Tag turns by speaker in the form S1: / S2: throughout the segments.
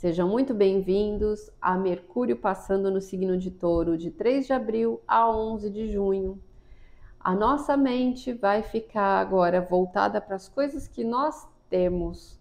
S1: Sejam muito bem-vindos a Mercúrio passando no signo de Touro de 3 de abril a 11 de junho. A nossa mente vai ficar agora voltada para as coisas que nós temos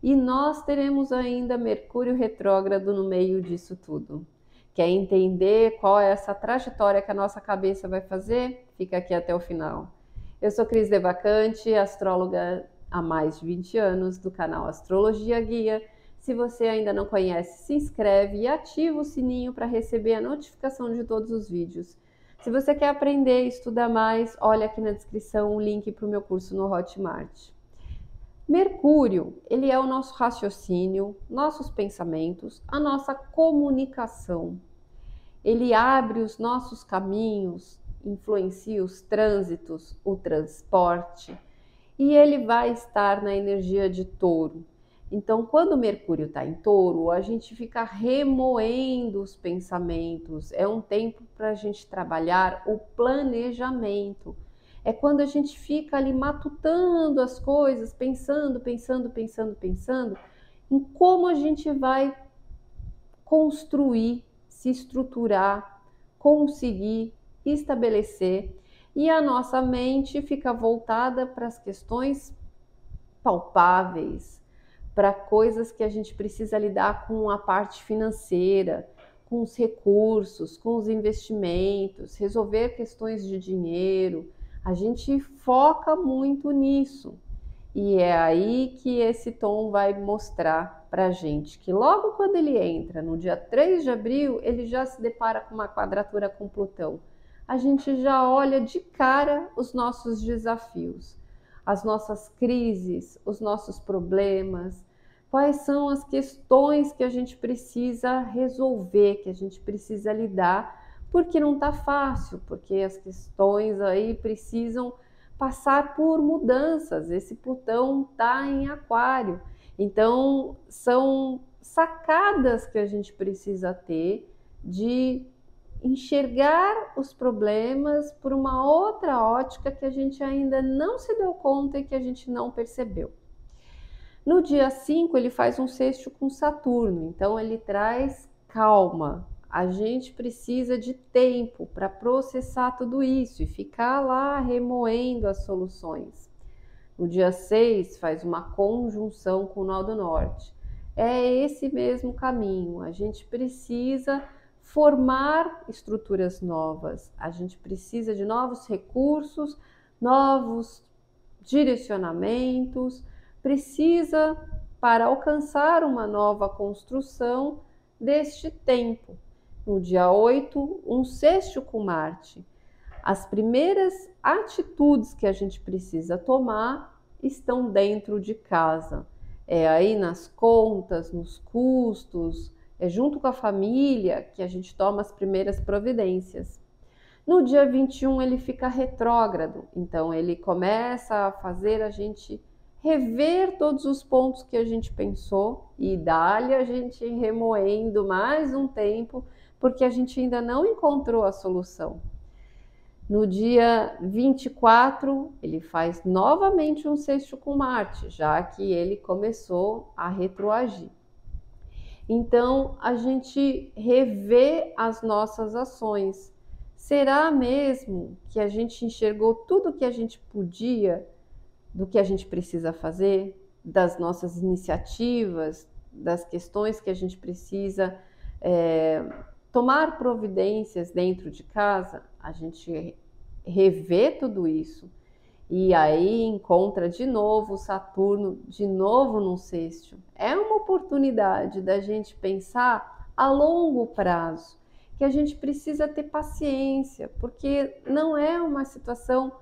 S1: e nós teremos ainda Mercúrio retrógrado no meio disso tudo. Quer entender qual é essa trajetória que a nossa cabeça vai fazer? Fica aqui até o final. Eu sou Cris Devacante, astróloga há mais de 20 anos do canal Astrologia Guia. Se você ainda não conhece, se inscreve e ativa o sininho para receber a notificação de todos os vídeos. Se você quer aprender e estudar mais, olha aqui na descrição o link para o meu curso no Hotmart. Mercúrio, ele é o nosso raciocínio, nossos pensamentos, a nossa comunicação. Ele abre os nossos caminhos, influencia os trânsitos, o transporte, e ele vai estar na energia de touro. Então, quando Mercúrio está em touro, a gente fica remoendo os pensamentos. É um tempo para a gente trabalhar o planejamento é quando a gente fica ali matutando as coisas, pensando, pensando, pensando, pensando em como a gente vai construir, se estruturar, conseguir estabelecer e a nossa mente fica voltada para as questões palpáveis, para coisas que a gente precisa lidar com a parte financeira, com os recursos, com os investimentos, resolver questões de dinheiro, a gente foca muito nisso. E é aí que esse tom vai mostrar para a gente que logo quando ele entra, no dia 3 de abril, ele já se depara com uma quadratura com Plutão. A gente já olha de cara os nossos desafios, as nossas crises, os nossos problemas, quais são as questões que a gente precisa resolver, que a gente precisa lidar porque não está fácil, porque as questões aí precisam passar por mudanças. Esse Plutão está em Aquário, então são sacadas que a gente precisa ter de enxergar os problemas por uma outra ótica que a gente ainda não se deu conta e que a gente não percebeu. No dia 5, ele faz um sexto com Saturno, então ele traz calma, a gente precisa de tempo para processar tudo isso e ficar lá remoendo as soluções. No dia 6, faz uma conjunção com o nó do norte. É esse mesmo caminho. A gente precisa formar estruturas novas, a gente precisa de novos recursos, novos direcionamentos, precisa, para alcançar uma nova construção, deste tempo no dia 8, um sexto com Marte. As primeiras atitudes que a gente precisa tomar estão dentro de casa. É aí nas contas, nos custos, é junto com a família que a gente toma as primeiras providências. No dia 21 ele fica retrógrado, então ele começa a fazer a gente rever todos os pontos que a gente pensou e dá-lhe a gente remoendo mais um tempo porque a gente ainda não encontrou a solução. No dia 24, ele faz novamente um sexto com Marte, já que ele começou a retroagir. Então, a gente revê as nossas ações. Será mesmo que a gente enxergou tudo o que a gente podia, do que a gente precisa fazer, das nossas iniciativas, das questões que a gente precisa é, tomar providências dentro de casa, a gente revê tudo isso e aí encontra de novo Saturno, de novo no sexto. É oportunidade da gente pensar a longo prazo, que a gente precisa ter paciência, porque não é uma situação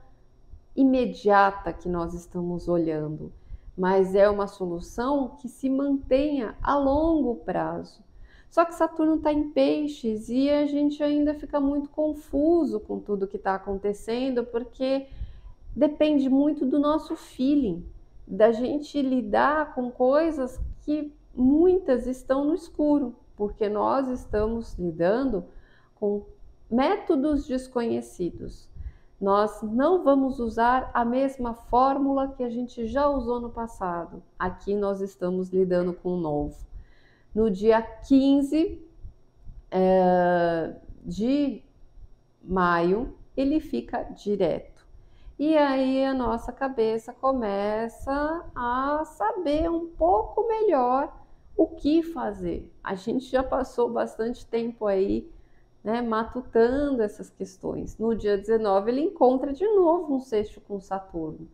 S1: imediata que nós estamos olhando, mas é uma solução que se mantenha a longo prazo. Só que Saturno está em peixes e a gente ainda fica muito confuso com tudo que está acontecendo, porque depende muito do nosso feeling, da gente lidar com coisas que muitas estão no escuro, porque nós estamos lidando com métodos desconhecidos. Nós não vamos usar a mesma fórmula que a gente já usou no passado. Aqui nós estamos lidando com o novo. No dia 15 é, de maio, ele fica direto. E aí a nossa cabeça começa a saber um pouco melhor o que fazer. A gente já passou bastante tempo aí né, matutando essas questões. No dia 19, ele encontra de novo um sexto com Saturno.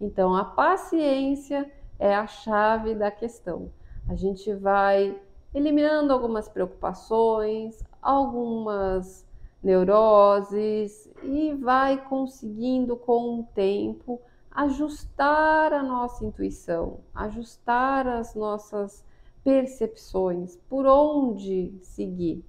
S1: Então, a paciência é a chave da questão. A gente vai eliminando algumas preocupações, algumas neuroses e vai conseguindo com o tempo ajustar a nossa intuição, ajustar as nossas percepções, por onde seguir.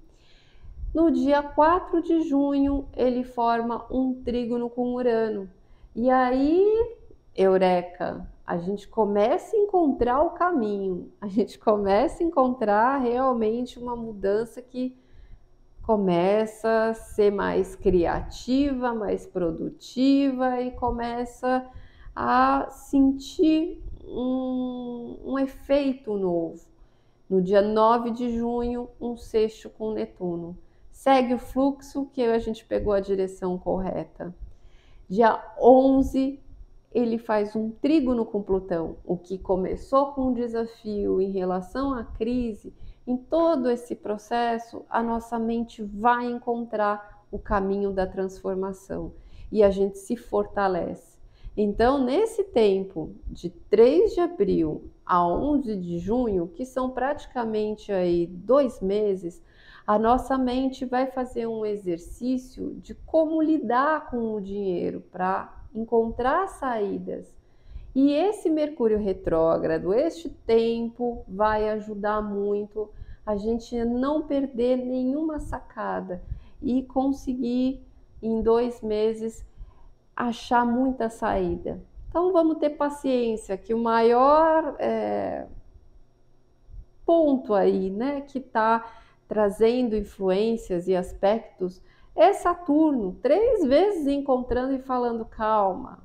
S1: No dia 4 de junho, ele forma um trígono com Urano. E aí, eureka, a gente começa a encontrar o caminho, a gente começa a encontrar realmente uma mudança que começa a ser mais criativa, mais produtiva e começa a sentir um, um efeito novo. No dia 9 de junho, um sexto com Netuno. Segue o fluxo que a gente pegou a direção correta. Dia 11, ele faz um trígono com Plutão, o que começou com um desafio em relação à crise. Em todo esse processo, a nossa mente vai encontrar o caminho da transformação e a gente se fortalece. Então, nesse tempo de 3 de abril a 11 de junho, que são praticamente aí dois meses, a nossa mente vai fazer um exercício de como lidar com o dinheiro para encontrar saídas. E esse Mercúrio retrógrado, este tempo, vai ajudar muito a gente não perder nenhuma sacada e conseguir em dois meses achar muita saída. Então vamos ter paciência, que o maior é, ponto aí, né, que está trazendo influências e aspectos é Saturno, três vezes encontrando e falando calma,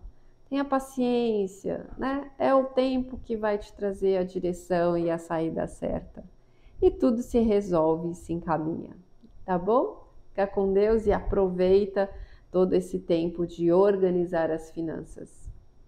S1: tenha paciência, né? É o tempo que vai te trazer a direção e a saída certa. E tudo se resolve e se encaminha, tá bom? Fica com Deus e aproveita todo esse tempo de organizar as finanças.